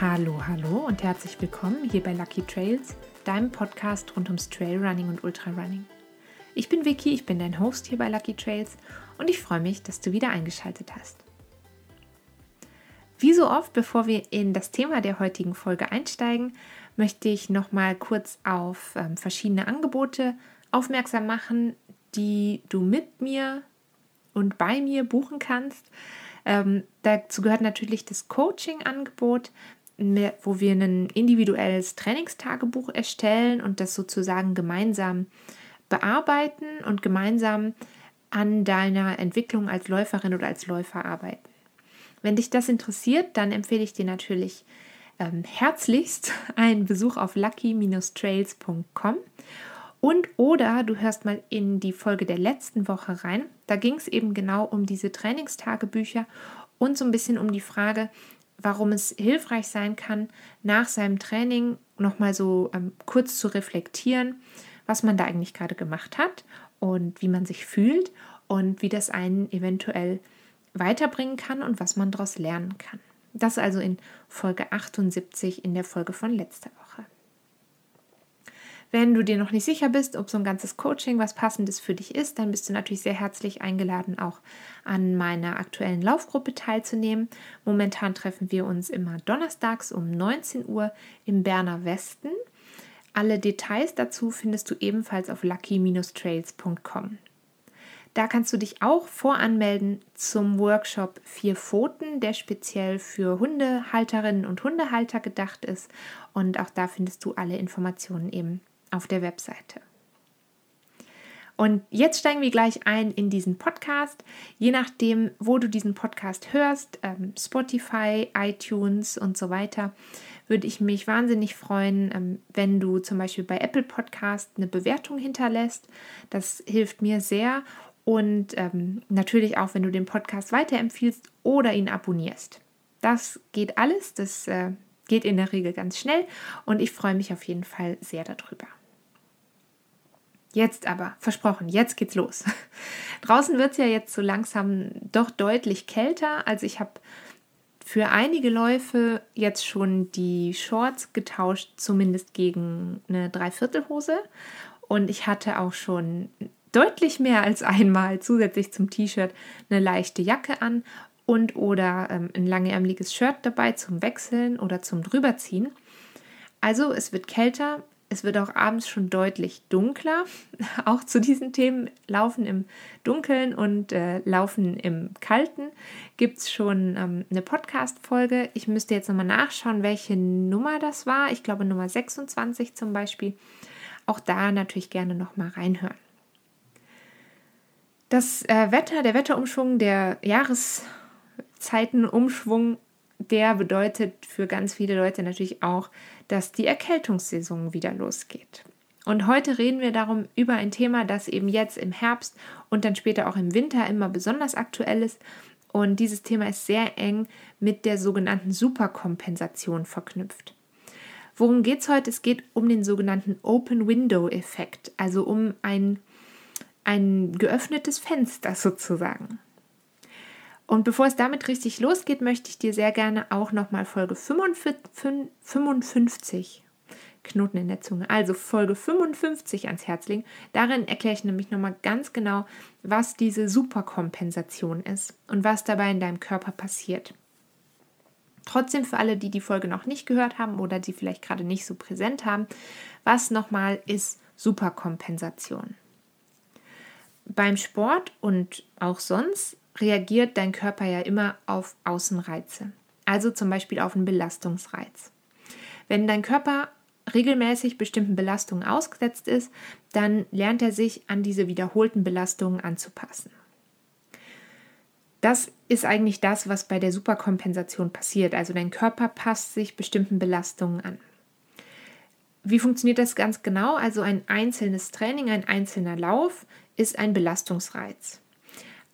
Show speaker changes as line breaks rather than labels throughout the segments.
Hallo, hallo und herzlich willkommen hier bei Lucky Trails, deinem Podcast rund ums Trailrunning und Ultrarunning. Ich bin Vicky, ich bin dein Host hier bei Lucky Trails und ich freue mich, dass du wieder eingeschaltet hast. Wie so oft, bevor wir in das Thema der heutigen Folge einsteigen, möchte ich noch mal kurz auf ähm, verschiedene Angebote aufmerksam machen, die du mit mir und bei mir buchen kannst. Ähm, dazu gehört natürlich das Coaching-Angebot, wo wir ein individuelles Trainingstagebuch erstellen und das sozusagen gemeinsam bearbeiten und gemeinsam an deiner Entwicklung als Läuferin oder als Läufer arbeiten. Wenn dich das interessiert, dann empfehle ich dir natürlich ähm, herzlichst einen Besuch auf lucky-trails.com und oder du hörst mal in die Folge der letzten Woche rein. Da ging es eben genau um diese Trainingstagebücher und so ein bisschen um die Frage, warum es hilfreich sein kann, nach seinem Training nochmal so ähm, kurz zu reflektieren, was man da eigentlich gerade gemacht hat und wie man sich fühlt und wie das einen eventuell weiterbringen kann und was man daraus lernen kann. Das also in Folge 78 in der Folge von letzter Woche. Wenn du dir noch nicht sicher bist, ob so ein ganzes Coaching was passendes für dich ist, dann bist du natürlich sehr herzlich eingeladen, auch an meiner aktuellen Laufgruppe teilzunehmen. Momentan treffen wir uns immer donnerstags um 19 Uhr im Berner Westen. Alle Details dazu findest du ebenfalls auf lucky-trails.com. Da kannst du dich auch voranmelden zum Workshop Vier Pfoten, der speziell für Hundehalterinnen und Hundehalter gedacht ist. Und auch da findest du alle Informationen eben auf der Webseite. Und jetzt steigen wir gleich ein in diesen Podcast. Je nachdem, wo du diesen Podcast hörst, ähm, Spotify, iTunes und so weiter, würde ich mich wahnsinnig freuen, ähm, wenn du zum Beispiel bei Apple Podcast eine Bewertung hinterlässt. Das hilft mir sehr. Und ähm, natürlich auch, wenn du den Podcast weiterempfiehlst oder ihn abonnierst. Das geht alles. Das äh, geht in der Regel ganz schnell und ich freue mich auf jeden Fall sehr darüber. Jetzt aber, versprochen, jetzt geht's los. Draußen wird es ja jetzt so langsam doch deutlich kälter. Also ich habe für einige Läufe jetzt schon die Shorts getauscht, zumindest gegen eine Dreiviertelhose. Und ich hatte auch schon deutlich mehr als einmal zusätzlich zum T-Shirt eine leichte Jacke an und oder ähm, ein langärmliches Shirt dabei zum Wechseln oder zum drüberziehen. Also es wird kälter, es wird auch abends schon deutlich dunkler. Auch zu diesen Themen Laufen im Dunkeln und äh, Laufen im Kalten gibt es schon ähm, eine Podcast-Folge. Ich müsste jetzt nochmal nachschauen, welche Nummer das war. Ich glaube Nummer 26 zum Beispiel. Auch da natürlich gerne nochmal reinhören. Das äh, Wetter, der Wetterumschwung, der Jahreszeitenumschwung, der bedeutet für ganz viele Leute natürlich auch, dass die Erkältungssaison wieder losgeht. Und heute reden wir darum über ein Thema, das eben jetzt im Herbst und dann später auch im Winter immer besonders aktuell ist. Und dieses Thema ist sehr eng mit der sogenannten Superkompensation verknüpft. Worum geht es heute? Es geht um den sogenannten Open Window Effekt, also um ein ein geöffnetes Fenster sozusagen. Und bevor es damit richtig losgeht, möchte ich dir sehr gerne auch nochmal Folge 55, Knoten in der Zunge, also Folge 55 ans Herz legen. Darin erkläre ich nämlich nochmal ganz genau, was diese Superkompensation ist und was dabei in deinem Körper passiert. Trotzdem für alle, die die Folge noch nicht gehört haben oder die vielleicht gerade nicht so präsent haben, was nochmal ist Superkompensation? beim Sport und auch sonst reagiert dein Körper ja immer auf Außenreize, also zum Beispiel auf einen Belastungsreiz. Wenn dein Körper regelmäßig bestimmten Belastungen ausgesetzt ist, dann lernt er sich an diese wiederholten Belastungen anzupassen. Das ist eigentlich das, was bei der Superkompensation passiert. Also dein Körper passt sich bestimmten Belastungen an. Wie funktioniert das ganz genau? Also ein einzelnes Training, ein einzelner Lauf ist ein Belastungsreiz.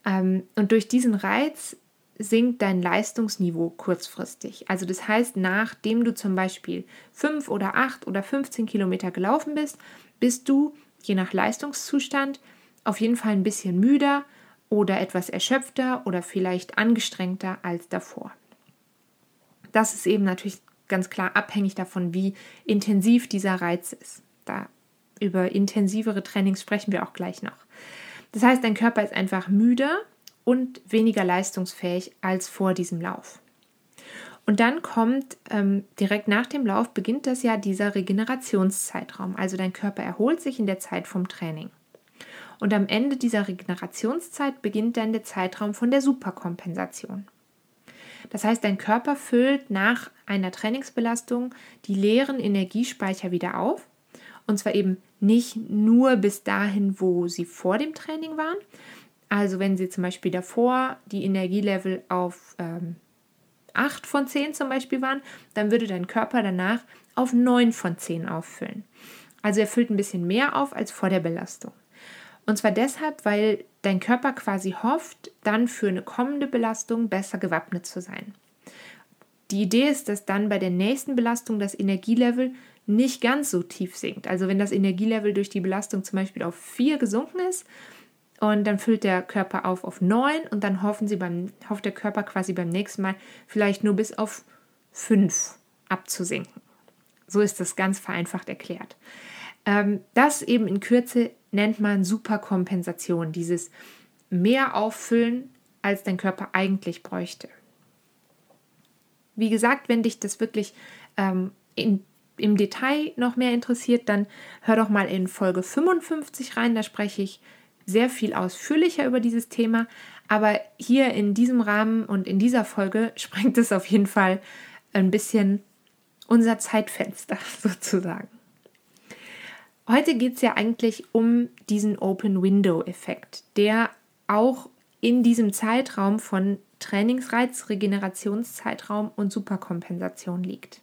Ähm, und durch diesen Reiz sinkt dein Leistungsniveau kurzfristig. Also das heißt, nachdem du zum Beispiel 5 oder 8 oder 15 Kilometer gelaufen bist, bist du, je nach Leistungszustand, auf jeden Fall ein bisschen müder oder etwas erschöpfter oder vielleicht angestrengter als davor. Das ist eben natürlich ganz klar abhängig davon, wie intensiv dieser Reiz ist. Da über intensivere Trainings sprechen wir auch gleich noch. Das heißt, dein Körper ist einfach müder und weniger leistungsfähig als vor diesem Lauf. Und dann kommt ähm, direkt nach dem Lauf beginnt das ja dieser Regenerationszeitraum. Also dein Körper erholt sich in der Zeit vom Training. Und am Ende dieser Regenerationszeit beginnt dann der Zeitraum von der Superkompensation. Das heißt, dein Körper füllt nach einer Trainingsbelastung die leeren Energiespeicher wieder auf. Und zwar eben nicht nur bis dahin, wo sie vor dem Training waren. Also wenn sie zum Beispiel davor die Energielevel auf ähm, 8 von 10 zum Beispiel waren, dann würde dein Körper danach auf 9 von 10 auffüllen. Also er füllt ein bisschen mehr auf als vor der Belastung. Und zwar deshalb, weil dein Körper quasi hofft, dann für eine kommende Belastung besser gewappnet zu sein. Die Idee ist, dass dann bei der nächsten Belastung das Energielevel nicht ganz so tief sinkt. Also wenn das Energielevel durch die Belastung zum Beispiel auf 4 gesunken ist und dann füllt der Körper auf auf 9 und dann hoffen sie beim, hofft der Körper quasi beim nächsten Mal vielleicht nur bis auf 5 abzusinken. So ist das ganz vereinfacht erklärt. Ähm, das eben in Kürze nennt man Superkompensation, dieses mehr auffüllen, als dein Körper eigentlich bräuchte. Wie gesagt, wenn dich das wirklich ähm, in, im Detail noch mehr interessiert, dann hör doch mal in Folge 55 rein, da spreche ich sehr viel ausführlicher über dieses Thema. Aber hier in diesem Rahmen und in dieser Folge sprengt es auf jeden Fall ein bisschen unser Zeitfenster sozusagen. Heute geht es ja eigentlich um diesen Open Window Effekt, der auch in diesem Zeitraum von Trainingsreiz, Regenerationszeitraum und Superkompensation liegt.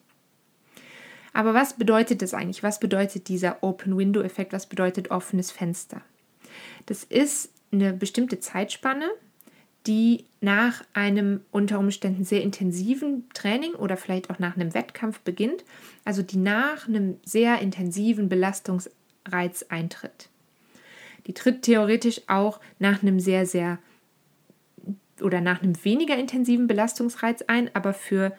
Aber was bedeutet das eigentlich? Was bedeutet dieser Open Window Effekt? Was bedeutet offenes Fenster? Das ist eine bestimmte Zeitspanne, die nach einem unter Umständen sehr intensiven Training oder vielleicht auch nach einem Wettkampf beginnt, also die nach einem sehr intensiven Belastungsreiz eintritt. Die tritt theoretisch auch nach einem sehr, sehr oder nach einem weniger intensiven Belastungsreiz ein, aber für,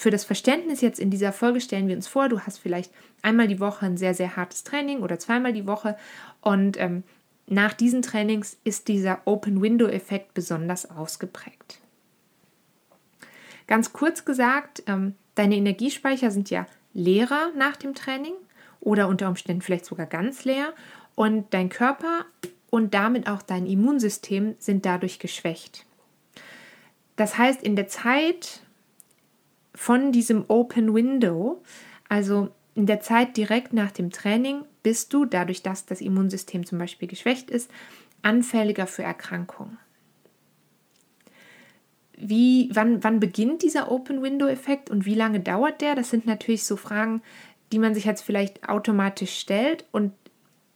für das Verständnis jetzt in dieser Folge stellen wir uns vor, du hast vielleicht einmal die Woche ein sehr, sehr hartes Training oder zweimal die Woche und ähm, nach diesen Trainings ist dieser Open-Window-Effekt besonders ausgeprägt. Ganz kurz gesagt, ähm, deine Energiespeicher sind ja leerer nach dem Training oder unter Umständen vielleicht sogar ganz leer und dein Körper und damit auch dein Immunsystem sind dadurch geschwächt. Das heißt, in der Zeit von diesem Open Window, also in der Zeit direkt nach dem Training, bist du, dadurch, dass das Immunsystem zum Beispiel geschwächt ist, anfälliger für Erkrankungen. Wie, wann, wann beginnt dieser Open-Window-Effekt und wie lange dauert der? Das sind natürlich so Fragen, die man sich jetzt vielleicht automatisch stellt. Und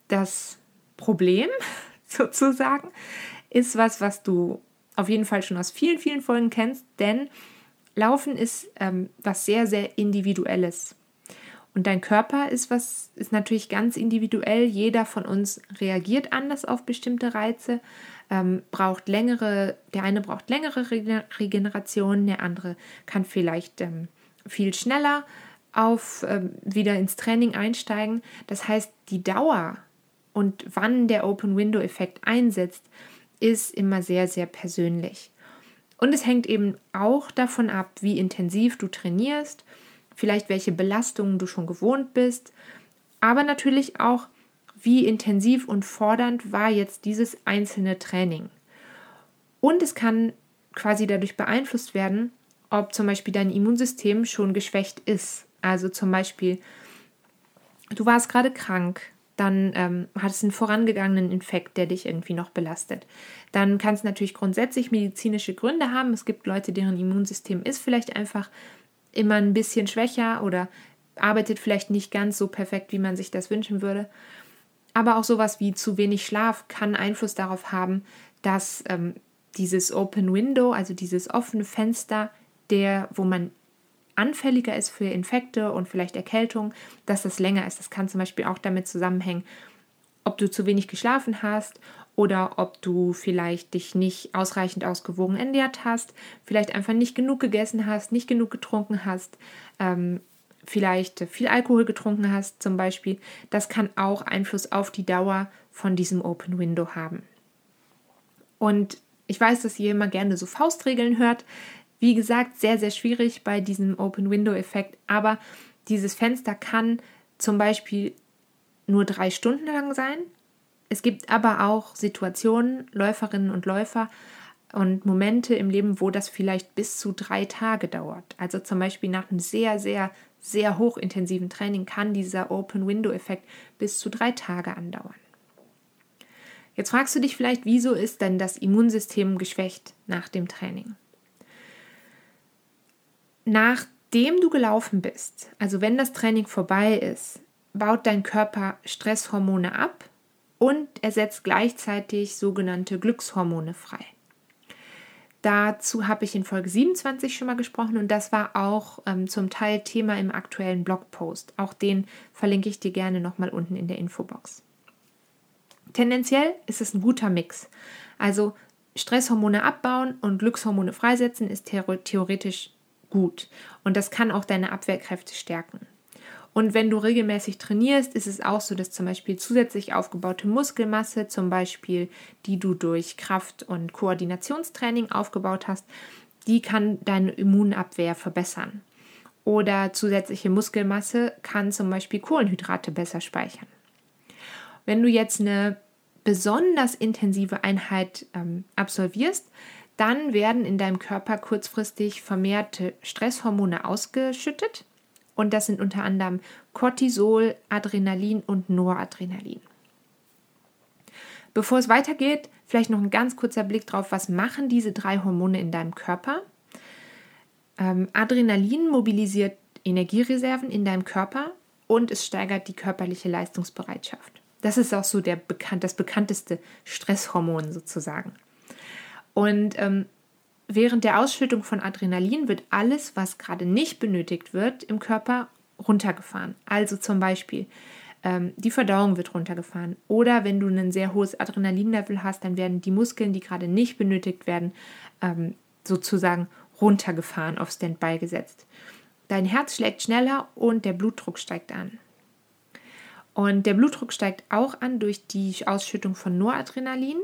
das Problem sozusagen ist was, was du auf jeden Fall schon aus vielen, vielen Folgen kennst, denn Laufen ist ähm, was sehr, sehr Individuelles. Und dein Körper ist was, ist natürlich ganz individuell. Jeder von uns reagiert anders auf bestimmte Reize, ähm, braucht längere, der eine braucht längere Regeneration, der andere kann vielleicht ähm, viel schneller auf ähm, wieder ins Training einsteigen. Das heißt, die Dauer und wann der Open Window Effekt einsetzt, ist immer sehr, sehr persönlich. Und es hängt eben auch davon ab, wie intensiv du trainierst vielleicht welche Belastungen du schon gewohnt bist, aber natürlich auch, wie intensiv und fordernd war jetzt dieses einzelne Training. Und es kann quasi dadurch beeinflusst werden, ob zum Beispiel dein Immunsystem schon geschwächt ist. Also zum Beispiel, du warst gerade krank, dann ähm, hattest einen vorangegangenen Infekt, der dich irgendwie noch belastet. Dann kann es natürlich grundsätzlich medizinische Gründe haben. Es gibt Leute, deren Immunsystem ist vielleicht einfach immer ein bisschen schwächer oder arbeitet vielleicht nicht ganz so perfekt, wie man sich das wünschen würde. Aber auch sowas wie zu wenig Schlaf kann Einfluss darauf haben, dass ähm, dieses Open Window, also dieses offene Fenster, der, wo man anfälliger ist für Infekte und vielleicht Erkältung, dass das länger ist. Das kann zum Beispiel auch damit zusammenhängen, ob du zu wenig geschlafen hast, oder ob du vielleicht dich nicht ausreichend ausgewogen ernährt hast, vielleicht einfach nicht genug gegessen hast, nicht genug getrunken hast, ähm, vielleicht viel Alkohol getrunken hast zum Beispiel. Das kann auch Einfluss auf die Dauer von diesem Open Window haben. Und ich weiß, dass ihr immer gerne so Faustregeln hört. Wie gesagt, sehr, sehr schwierig bei diesem Open Window Effekt, aber dieses Fenster kann zum Beispiel nur drei Stunden lang sein. Es gibt aber auch Situationen, Läuferinnen und Läufer und Momente im Leben, wo das vielleicht bis zu drei Tage dauert. Also zum Beispiel nach einem sehr, sehr, sehr hochintensiven Training kann dieser Open Window Effekt bis zu drei Tage andauern. Jetzt fragst du dich vielleicht, wieso ist denn das Immunsystem geschwächt nach dem Training? Nachdem du gelaufen bist, also wenn das Training vorbei ist, baut dein Körper Stresshormone ab und er setzt gleichzeitig sogenannte Glückshormone frei. Dazu habe ich in Folge 27 schon mal gesprochen und das war auch ähm, zum Teil Thema im aktuellen Blogpost. Auch den verlinke ich dir gerne nochmal unten in der Infobox. Tendenziell ist es ein guter Mix. Also Stresshormone abbauen und Glückshormone freisetzen ist theoretisch gut und das kann auch deine Abwehrkräfte stärken. Und wenn du regelmäßig trainierst, ist es auch so, dass zum Beispiel zusätzlich aufgebaute Muskelmasse, zum Beispiel die du durch Kraft- und Koordinationstraining aufgebaut hast, die kann deine Immunabwehr verbessern. Oder zusätzliche Muskelmasse kann zum Beispiel Kohlenhydrate besser speichern. Wenn du jetzt eine besonders intensive Einheit ähm, absolvierst, dann werden in deinem Körper kurzfristig vermehrte Stresshormone ausgeschüttet und das sind unter anderem Cortisol, Adrenalin und Noradrenalin. Bevor es weitergeht, vielleicht noch ein ganz kurzer Blick drauf, was machen diese drei Hormone in deinem Körper? Ähm, Adrenalin mobilisiert Energiereserven in deinem Körper und es steigert die körperliche Leistungsbereitschaft. Das ist auch so der bekannt, das bekannteste Stresshormon sozusagen. Und ähm, während der Ausschüttung von Adrenalin wird alles, was gerade nicht benötigt wird, im Körper runtergefahren. Also zum Beispiel ähm, die Verdauung wird runtergefahren. Oder wenn du ein sehr hohes Adrenalinlevel hast, dann werden die Muskeln, die gerade nicht benötigt werden, ähm, sozusagen runtergefahren, auf Standby gesetzt. Dein Herz schlägt schneller und der Blutdruck steigt an. Und der Blutdruck steigt auch an durch die Ausschüttung von Noradrenalin.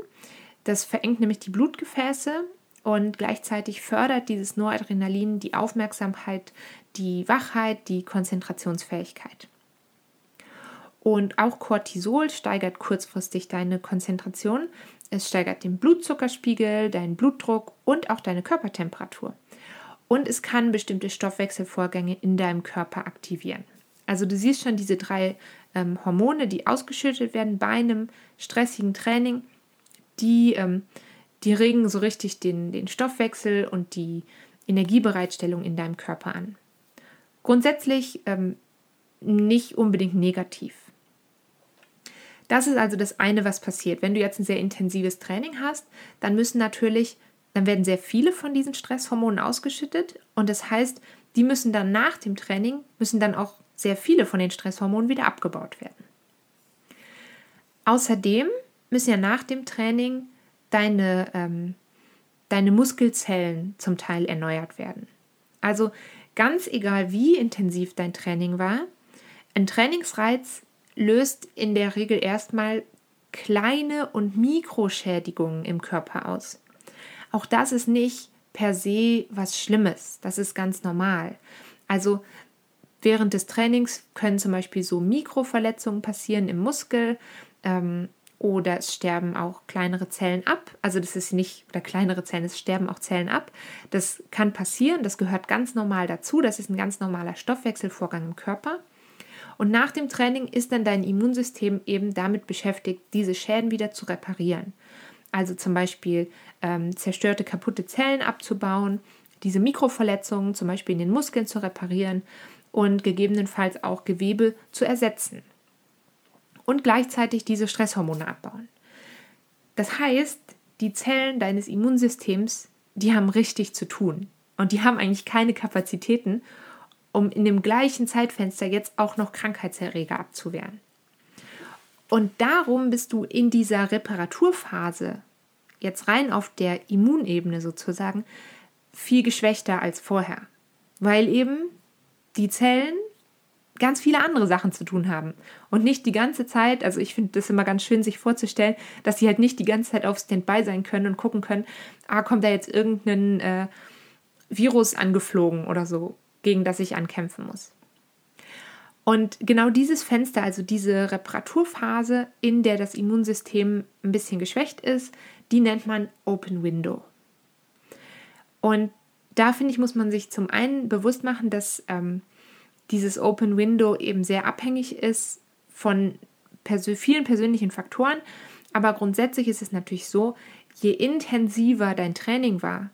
Das verengt nämlich die Blutgefäße und gleichzeitig fördert dieses Noradrenalin die Aufmerksamkeit, die Wachheit, die Konzentrationsfähigkeit. Und auch Cortisol steigert kurzfristig deine Konzentration. Es steigert den Blutzuckerspiegel, deinen Blutdruck und auch deine Körpertemperatur. Und es kann bestimmte Stoffwechselvorgänge in deinem Körper aktivieren. Also du siehst schon diese drei ähm, Hormone, die ausgeschüttet werden bei einem stressigen Training, die ähm, die regen so richtig den, den Stoffwechsel und die Energiebereitstellung in deinem Körper an. Grundsätzlich ähm, nicht unbedingt negativ. Das ist also das eine, was passiert. Wenn du jetzt ein sehr intensives Training hast, dann müssen natürlich, dann werden sehr viele von diesen Stresshormonen ausgeschüttet und das heißt, die müssen dann nach dem Training, müssen dann auch sehr viele von den Stresshormonen wieder abgebaut werden. Außerdem müssen ja nach dem Training deine, ähm, deine Muskelzellen zum Teil erneuert werden. Also ganz egal, wie intensiv dein Training war, ein Trainingsreiz löst in der Regel erstmal kleine und Mikroschädigungen im Körper aus. Auch das ist nicht per se was Schlimmes, das ist ganz normal. Also während des Trainings können zum Beispiel so Mikroverletzungen passieren im Muskel. Ähm, oder es sterben auch kleinere Zellen ab. Also das ist nicht, oder kleinere Zellen, es sterben auch Zellen ab. Das kann passieren, das gehört ganz normal dazu. Das ist ein ganz normaler Stoffwechselvorgang im Körper. Und nach dem Training ist dann dein Immunsystem eben damit beschäftigt, diese Schäden wieder zu reparieren. Also zum Beispiel ähm, zerstörte, kaputte Zellen abzubauen, diese Mikroverletzungen zum Beispiel in den Muskeln zu reparieren und gegebenenfalls auch Gewebe zu ersetzen und gleichzeitig diese Stresshormone abbauen. Das heißt, die Zellen deines Immunsystems, die haben richtig zu tun und die haben eigentlich keine Kapazitäten, um in dem gleichen Zeitfenster jetzt auch noch Krankheitserreger abzuwehren. Und darum bist du in dieser Reparaturphase, jetzt rein auf der Immunebene sozusagen, viel geschwächter als vorher. Weil eben die Zellen ganz viele andere Sachen zu tun haben. Und nicht die ganze Zeit, also ich finde das immer ganz schön, sich vorzustellen, dass sie halt nicht die ganze Zeit auf Standby sein können und gucken können, ah, kommt da jetzt irgendein äh, Virus angeflogen oder so, gegen das ich ankämpfen muss. Und genau dieses Fenster, also diese Reparaturphase, in der das Immunsystem ein bisschen geschwächt ist, die nennt man Open Window. Und da finde ich, muss man sich zum einen bewusst machen, dass ähm, dieses Open Window eben sehr abhängig ist von persö vielen persönlichen Faktoren. Aber grundsätzlich ist es natürlich so, je intensiver dein Training war,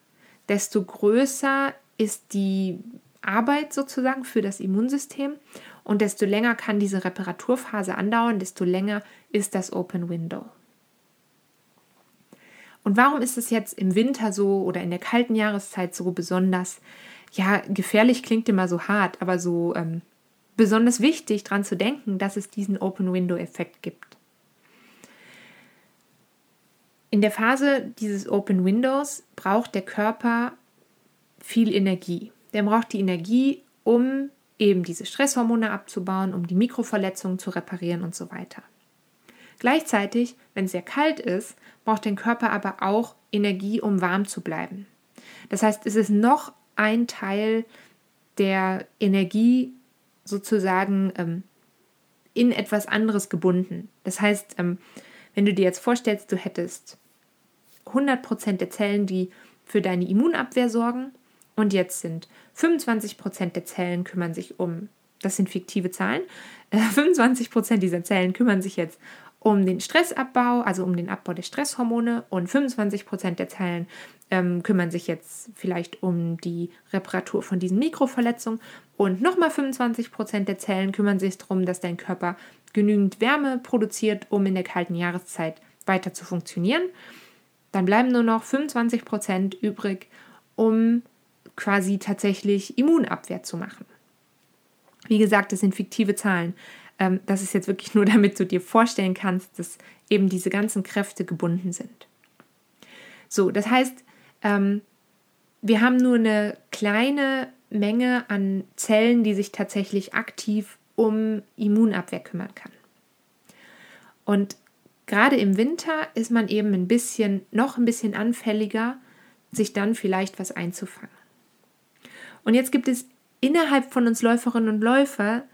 desto größer ist die Arbeit sozusagen für das Immunsystem und desto länger kann diese Reparaturphase andauern, desto länger ist das Open Window. Und warum ist es jetzt im Winter so oder in der kalten Jahreszeit so besonders? Ja, gefährlich klingt immer so hart, aber so ähm, besonders wichtig daran zu denken, dass es diesen Open Window-Effekt gibt. In der Phase dieses Open Windows braucht der Körper viel Energie. Der braucht die Energie, um eben diese Stresshormone abzubauen, um die Mikroverletzungen zu reparieren und so weiter. Gleichzeitig, wenn es sehr kalt ist, braucht der Körper aber auch Energie, um warm zu bleiben. Das heißt, es ist noch ein Teil der Energie sozusagen ähm, in etwas anderes gebunden. Das heißt, ähm, wenn du dir jetzt vorstellst, du hättest 100% der Zellen, die für deine Immunabwehr sorgen und jetzt sind 25% der Zellen kümmern sich um, das sind fiktive Zahlen, äh, 25% dieser Zellen kümmern sich jetzt um den Stressabbau, also um den Abbau der Stresshormone und 25 Prozent der Zellen ähm, kümmern sich jetzt vielleicht um die Reparatur von diesen Mikroverletzungen und nochmal 25 Prozent der Zellen kümmern sich darum, dass dein Körper genügend Wärme produziert, um in der kalten Jahreszeit weiter zu funktionieren. Dann bleiben nur noch 25 Prozent übrig, um quasi tatsächlich Immunabwehr zu machen. Wie gesagt, das sind fiktive Zahlen. Ähm, das ist jetzt wirklich nur, damit du dir vorstellen kannst, dass eben diese ganzen Kräfte gebunden sind. So, das heißt, ähm, wir haben nur eine kleine Menge an Zellen, die sich tatsächlich aktiv um Immunabwehr kümmern kann. Und gerade im Winter ist man eben ein bisschen, noch ein bisschen anfälliger, sich dann vielleicht was einzufangen. Und jetzt gibt es innerhalb von uns Läuferinnen und Läufer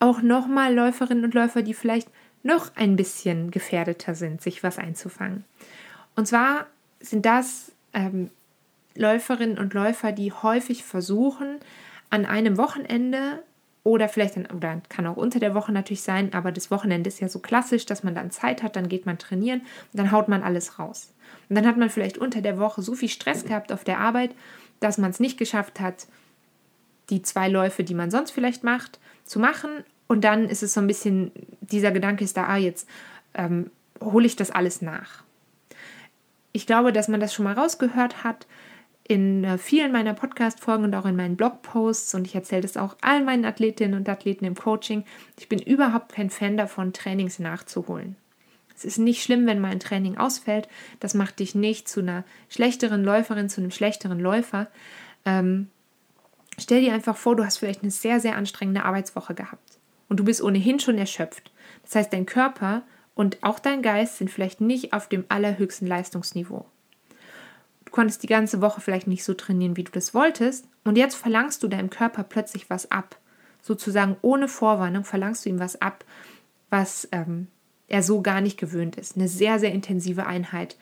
auch nochmal Läuferinnen und Läufer, die vielleicht noch ein bisschen gefährdeter sind, sich was einzufangen. Und zwar sind das ähm, Läuferinnen und Läufer, die häufig versuchen, an einem Wochenende oder vielleicht dann, oder kann auch unter der Woche natürlich sein, aber das Wochenende ist ja so klassisch, dass man dann Zeit hat, dann geht man trainieren und dann haut man alles raus. Und dann hat man vielleicht unter der Woche so viel Stress gehabt auf der Arbeit, dass man es nicht geschafft hat, die zwei Läufe, die man sonst vielleicht macht, zu machen. Und dann ist es so ein bisschen, dieser Gedanke ist da, ah, jetzt ähm, hole ich das alles nach. Ich glaube, dass man das schon mal rausgehört hat in äh, vielen meiner Podcast-Folgen und auch in meinen Blogposts und ich erzähle das auch allen meinen Athletinnen und Athleten im Coaching. Ich bin überhaupt kein Fan davon, Trainings nachzuholen. Es ist nicht schlimm, wenn mal ein Training ausfällt. Das macht dich nicht zu einer schlechteren Läuferin, zu einem schlechteren Läufer. Ähm, stell dir einfach vor, du hast vielleicht eine sehr, sehr anstrengende Arbeitswoche gehabt und du bist ohnehin schon erschöpft. Das heißt, dein Körper und auch dein Geist sind vielleicht nicht auf dem allerhöchsten Leistungsniveau. Du konntest die ganze Woche vielleicht nicht so trainieren, wie du das wolltest, und jetzt verlangst du deinem Körper plötzlich was ab. Sozusagen ohne Vorwarnung verlangst du ihm was ab, was ähm, er so gar nicht gewöhnt ist. Eine sehr, sehr intensive Einheit.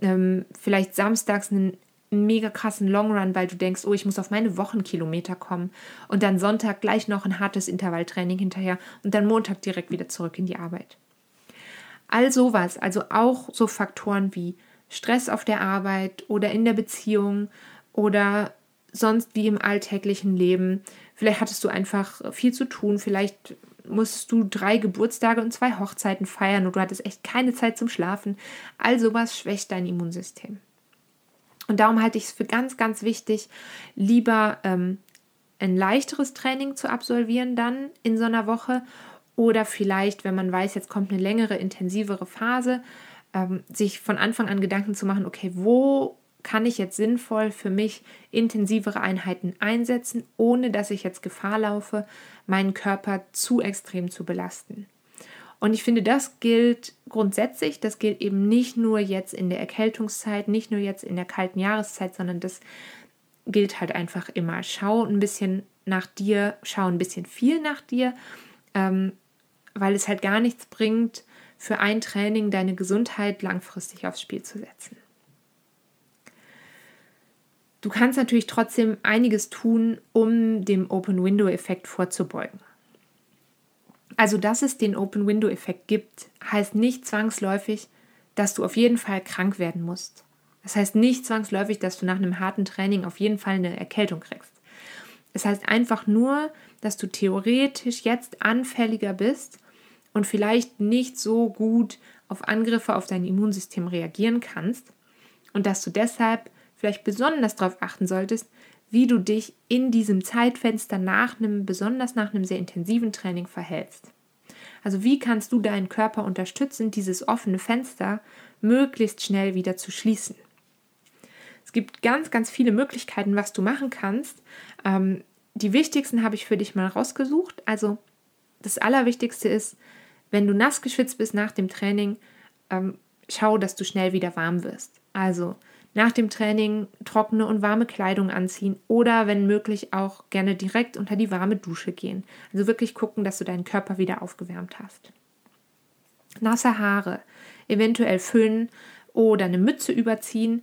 Ähm, vielleicht samstags einen einen mega krassen Longrun, weil du denkst, oh, ich muss auf meine Wochenkilometer kommen und dann Sonntag gleich noch ein hartes Intervalltraining hinterher und dann Montag direkt wieder zurück in die Arbeit. All sowas, also auch so Faktoren wie Stress auf der Arbeit oder in der Beziehung oder sonst wie im alltäglichen Leben. Vielleicht hattest du einfach viel zu tun, vielleicht musst du drei Geburtstage und zwei Hochzeiten feiern und du hattest echt keine Zeit zum Schlafen. All sowas schwächt dein Immunsystem. Und darum halte ich es für ganz, ganz wichtig, lieber ähm, ein leichteres Training zu absolvieren dann in so einer Woche Oder vielleicht, wenn man weiß, jetzt kommt eine längere, intensivere Phase, ähm, sich von Anfang an Gedanken zu machen, okay, wo kann ich jetzt sinnvoll für mich intensivere Einheiten einsetzen, ohne dass ich jetzt Gefahr laufe, meinen Körper zu extrem zu belasten. Und ich finde, das gilt grundsätzlich, das gilt eben nicht nur jetzt in der Erkältungszeit, nicht nur jetzt in der kalten Jahreszeit, sondern das gilt halt einfach immer. Schau ein bisschen nach dir, schau ein bisschen viel nach dir, ähm, weil es halt gar nichts bringt, für ein Training deine Gesundheit langfristig aufs Spiel zu setzen. Du kannst natürlich trotzdem einiges tun, um dem Open-Window-Effekt vorzubeugen. Also, dass es den Open-Window-Effekt gibt, heißt nicht zwangsläufig, dass du auf jeden Fall krank werden musst. Das heißt nicht zwangsläufig, dass du nach einem harten Training auf jeden Fall eine Erkältung kriegst. Es heißt einfach nur, dass du theoretisch jetzt anfälliger bist und vielleicht nicht so gut auf Angriffe auf dein Immunsystem reagieren kannst und dass du deshalb vielleicht besonders darauf achten solltest, wie du dich in diesem Zeitfenster nach einem, besonders nach einem sehr intensiven Training verhältst. Also wie kannst du deinen Körper unterstützen, dieses offene Fenster möglichst schnell wieder zu schließen? Es gibt ganz, ganz viele Möglichkeiten, was du machen kannst. Ähm, die wichtigsten habe ich für dich mal rausgesucht. Also das Allerwichtigste ist, wenn du nass geschwitzt bist nach dem Training, ähm, schau, dass du schnell wieder warm wirst. Also nach dem Training trockene und warme Kleidung anziehen oder wenn möglich auch gerne direkt unter die warme Dusche gehen. Also wirklich gucken, dass du deinen Körper wieder aufgewärmt hast. Nasse Haare, eventuell föhnen oder eine Mütze überziehen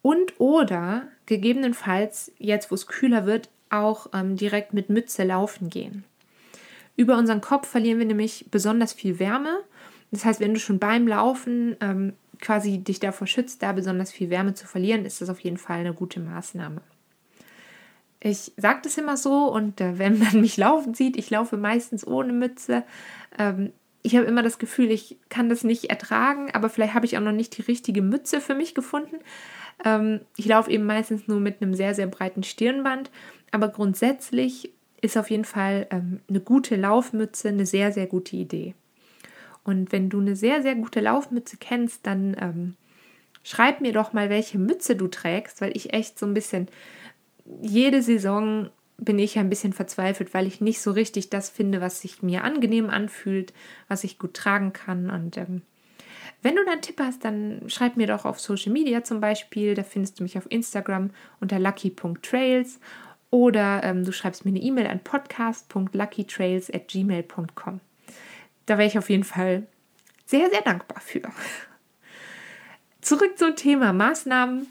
und oder gegebenenfalls, jetzt wo es kühler wird, auch ähm, direkt mit Mütze laufen gehen. Über unseren Kopf verlieren wir nämlich besonders viel Wärme. Das heißt, wenn du schon beim Laufen ähm, quasi dich davor schützt, da besonders viel Wärme zu verlieren, ist das auf jeden Fall eine gute Maßnahme. Ich sage das immer so und äh, wenn man mich laufen sieht, ich laufe meistens ohne Mütze. Ähm, ich habe immer das Gefühl, ich kann das nicht ertragen, aber vielleicht habe ich auch noch nicht die richtige Mütze für mich gefunden. Ähm, ich laufe eben meistens nur mit einem sehr, sehr breiten Stirnband, aber grundsätzlich ist auf jeden Fall ähm, eine gute Laufmütze eine sehr, sehr gute Idee. Und wenn du eine sehr, sehr gute Laufmütze kennst, dann ähm, schreib mir doch mal, welche Mütze du trägst, weil ich echt so ein bisschen jede Saison bin ich ein bisschen verzweifelt, weil ich nicht so richtig das finde, was sich mir angenehm anfühlt, was ich gut tragen kann. Und ähm, wenn du da einen Tipp hast, dann schreib mir doch auf Social Media zum Beispiel. Da findest du mich auf Instagram unter lucky.trails oder ähm, du schreibst mir eine E-Mail an podcast.luckytrails at gmail.com da wäre ich auf jeden Fall sehr, sehr dankbar für. Zurück zum Thema Maßnahmen,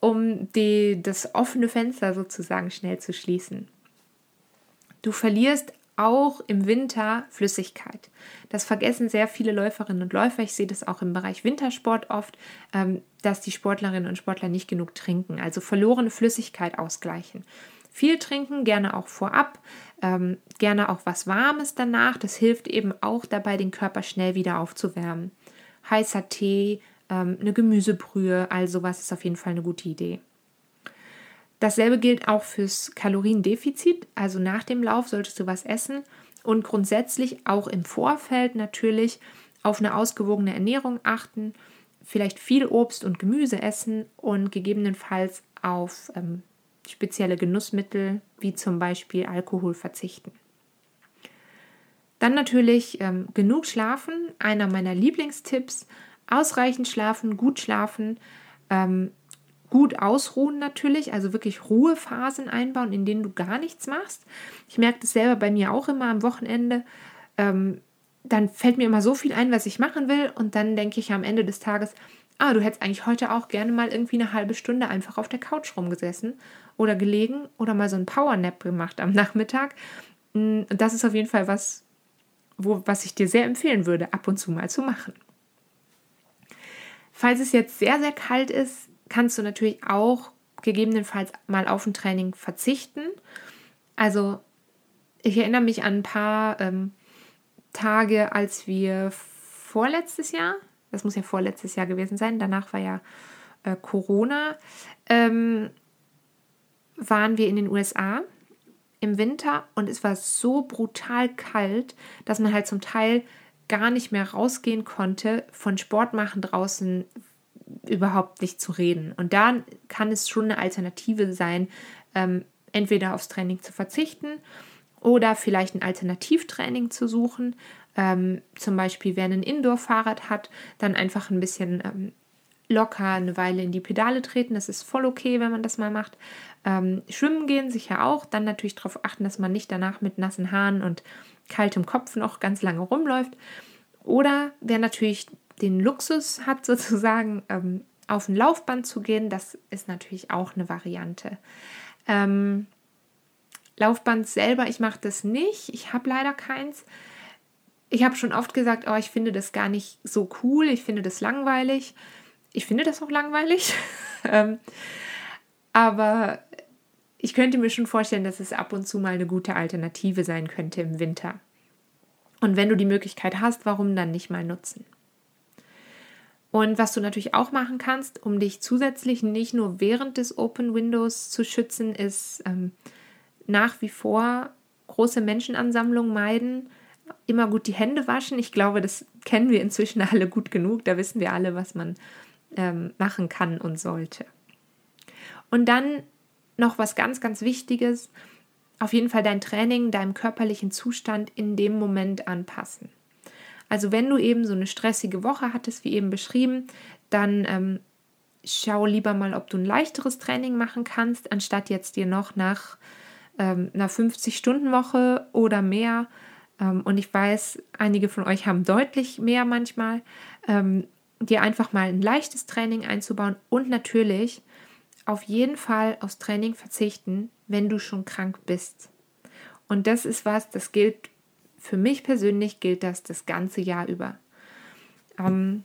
um die, das offene Fenster sozusagen schnell zu schließen. Du verlierst auch im Winter Flüssigkeit. Das vergessen sehr viele Läuferinnen und Läufer. Ich sehe das auch im Bereich Wintersport oft, ähm, dass die Sportlerinnen und Sportler nicht genug trinken, also verlorene Flüssigkeit ausgleichen. Viel trinken, gerne auch vorab, ähm, gerne auch was Warmes danach. Das hilft eben auch dabei, den Körper schnell wieder aufzuwärmen. Heißer Tee, ähm, eine Gemüsebrühe, all sowas ist auf jeden Fall eine gute Idee. Dasselbe gilt auch fürs Kaloriendefizit. Also nach dem Lauf solltest du was essen und grundsätzlich auch im Vorfeld natürlich auf eine ausgewogene Ernährung achten, vielleicht viel Obst und Gemüse essen und gegebenenfalls auf ähm, spezielle Genussmittel wie zum Beispiel Alkohol verzichten. Dann natürlich ähm, genug schlafen, einer meiner Lieblingstipps. Ausreichend schlafen, gut schlafen, ähm, gut ausruhen natürlich, also wirklich Ruhephasen einbauen, in denen du gar nichts machst. Ich merke das selber bei mir auch immer am Wochenende. Ähm, dann fällt mir immer so viel ein, was ich machen will und dann denke ich am Ende des Tages, ah, du hättest eigentlich heute auch gerne mal irgendwie eine halbe Stunde einfach auf der Couch rumgesessen oder gelegen oder mal so ein Powernap gemacht am Nachmittag. Mm, das ist auf jeden Fall was, wo, was ich dir sehr empfehlen würde, ab und zu mal zu machen. Falls es jetzt sehr, sehr kalt ist, kannst du natürlich auch gegebenenfalls mal auf ein Training verzichten. Also ich erinnere mich an ein paar ähm, Tage, als wir vorletztes Jahr, das muss ja vorletztes Jahr gewesen sein, danach war ja äh, Corona, ähm, waren wir in den USA im Winter und es war so brutal kalt, dass man halt zum Teil gar nicht mehr rausgehen konnte, von Sport machen draußen überhaupt nicht zu reden. Und da kann es schon eine Alternative sein, ähm, entweder aufs Training zu verzichten oder vielleicht ein Alternativtraining zu suchen. Ähm, zum Beispiel, wer ein Indoor-Fahrrad hat, dann einfach ein bisschen ähm, locker eine Weile in die Pedale treten. Das ist voll okay, wenn man das mal macht. Ähm, schwimmen gehen sicher auch. Dann natürlich darauf achten, dass man nicht danach mit nassen Haaren und kaltem Kopf noch ganz lange rumläuft. Oder wer natürlich den Luxus hat, sozusagen ähm, auf ein Laufband zu gehen, das ist natürlich auch eine Variante. Ähm, Laufband selber, ich mache das nicht. Ich habe leider keins. Ich habe schon oft gesagt, oh, ich finde das gar nicht so cool. Ich finde das langweilig. Ich finde das auch langweilig. ähm, aber ich könnte mir schon vorstellen, dass es ab und zu mal eine gute Alternative sein könnte im Winter. Und wenn du die Möglichkeit hast, warum dann nicht mal nutzen? Und was du natürlich auch machen kannst, um dich zusätzlich nicht nur während des Open Windows zu schützen, ist ähm, nach wie vor große Menschenansammlungen meiden, immer gut die Hände waschen. Ich glaube, das kennen wir inzwischen alle gut genug. Da wissen wir alle, was man ähm, machen kann und sollte. Und dann noch was ganz, ganz Wichtiges. Auf jeden Fall dein Training deinem körperlichen Zustand in dem Moment anpassen. Also wenn du eben so eine stressige Woche hattest, wie eben beschrieben, dann ähm, schau lieber mal, ob du ein leichteres Training machen kannst, anstatt jetzt dir noch nach ähm, einer 50-Stunden-Woche oder mehr, ähm, und ich weiß, einige von euch haben deutlich mehr manchmal, ähm, dir einfach mal ein leichtes Training einzubauen und natürlich auf jeden Fall aufs Training verzichten, wenn du schon krank bist. Und das ist was, das gilt für mich persönlich gilt das das ganze Jahr über. Ähm,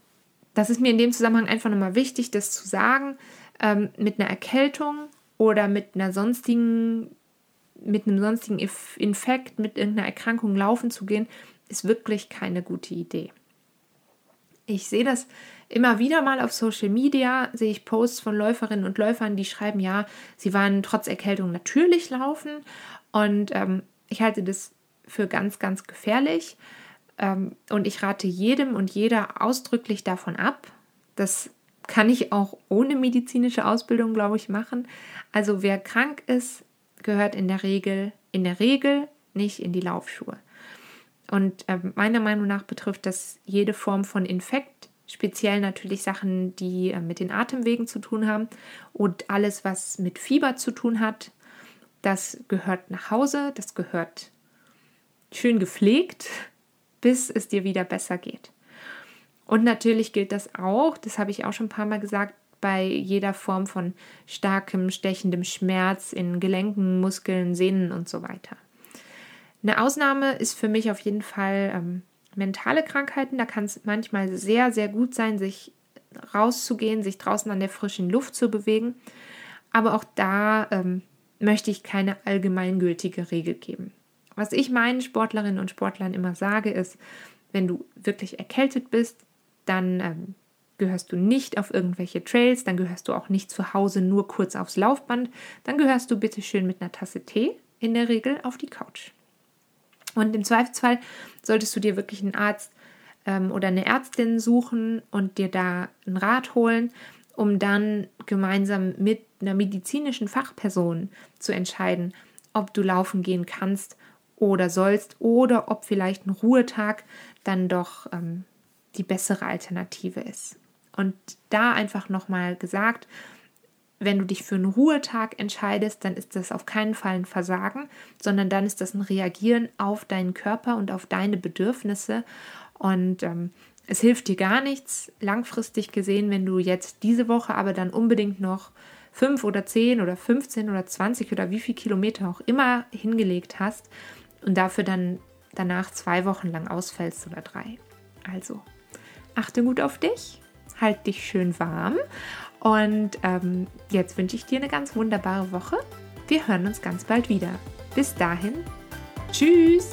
das ist mir in dem Zusammenhang einfach nochmal wichtig, das zu sagen. Ähm, mit einer Erkältung oder mit einer sonstigen, mit einem sonstigen Infekt, mit irgendeiner Erkrankung laufen zu gehen, ist wirklich keine gute Idee. Ich sehe das immer wieder mal auf Social Media, sehe ich Posts von Läuferinnen und Läufern, die schreiben, ja, sie waren trotz Erkältung natürlich laufen. Und ähm, ich halte das für ganz, ganz gefährlich. Ähm, und ich rate jedem und jeder ausdrücklich davon ab. Das kann ich auch ohne medizinische Ausbildung, glaube ich, machen. Also wer krank ist, gehört in der Regel, in der Regel nicht in die Laufschuhe. Und äh, meiner Meinung nach betrifft das jede Form von Infekt, speziell natürlich Sachen, die äh, mit den Atemwegen zu tun haben und alles, was mit Fieber zu tun hat. Das gehört nach Hause, das gehört schön gepflegt, bis es dir wieder besser geht. Und natürlich gilt das auch, das habe ich auch schon ein paar Mal gesagt, bei jeder Form von starkem, stechendem Schmerz in Gelenken, Muskeln, Sehnen und so weiter. Eine Ausnahme ist für mich auf jeden Fall ähm, mentale Krankheiten. Da kann es manchmal sehr, sehr gut sein, sich rauszugehen, sich draußen an der frischen Luft zu bewegen. Aber auch da ähm, möchte ich keine allgemeingültige Regel geben. Was ich meinen Sportlerinnen und Sportlern immer sage, ist, wenn du wirklich erkältet bist, dann ähm, gehörst du nicht auf irgendwelche Trails, dann gehörst du auch nicht zu Hause nur kurz aufs Laufband, dann gehörst du bitte schön mit einer Tasse Tee in der Regel auf die Couch. Und im Zweifelsfall solltest du dir wirklich einen Arzt ähm, oder eine Ärztin suchen und dir da einen Rat holen, um dann gemeinsam mit einer medizinischen Fachperson zu entscheiden, ob du laufen gehen kannst oder sollst oder ob vielleicht ein Ruhetag dann doch ähm, die bessere Alternative ist. Und da einfach nochmal gesagt, wenn du dich für einen Ruhetag entscheidest, dann ist das auf keinen Fall ein Versagen, sondern dann ist das ein Reagieren auf deinen Körper und auf deine Bedürfnisse. Und ähm, es hilft dir gar nichts, langfristig gesehen, wenn du jetzt diese Woche aber dann unbedingt noch fünf oder zehn oder 15 oder 20 oder wie viel Kilometer auch immer hingelegt hast, und dafür dann danach zwei Wochen lang ausfällst oder drei. Also achte gut auf dich, halt dich schön warm und ähm, jetzt wünsche ich dir eine ganz wunderbare Woche. Wir hören uns ganz bald wieder. Bis dahin, tschüss!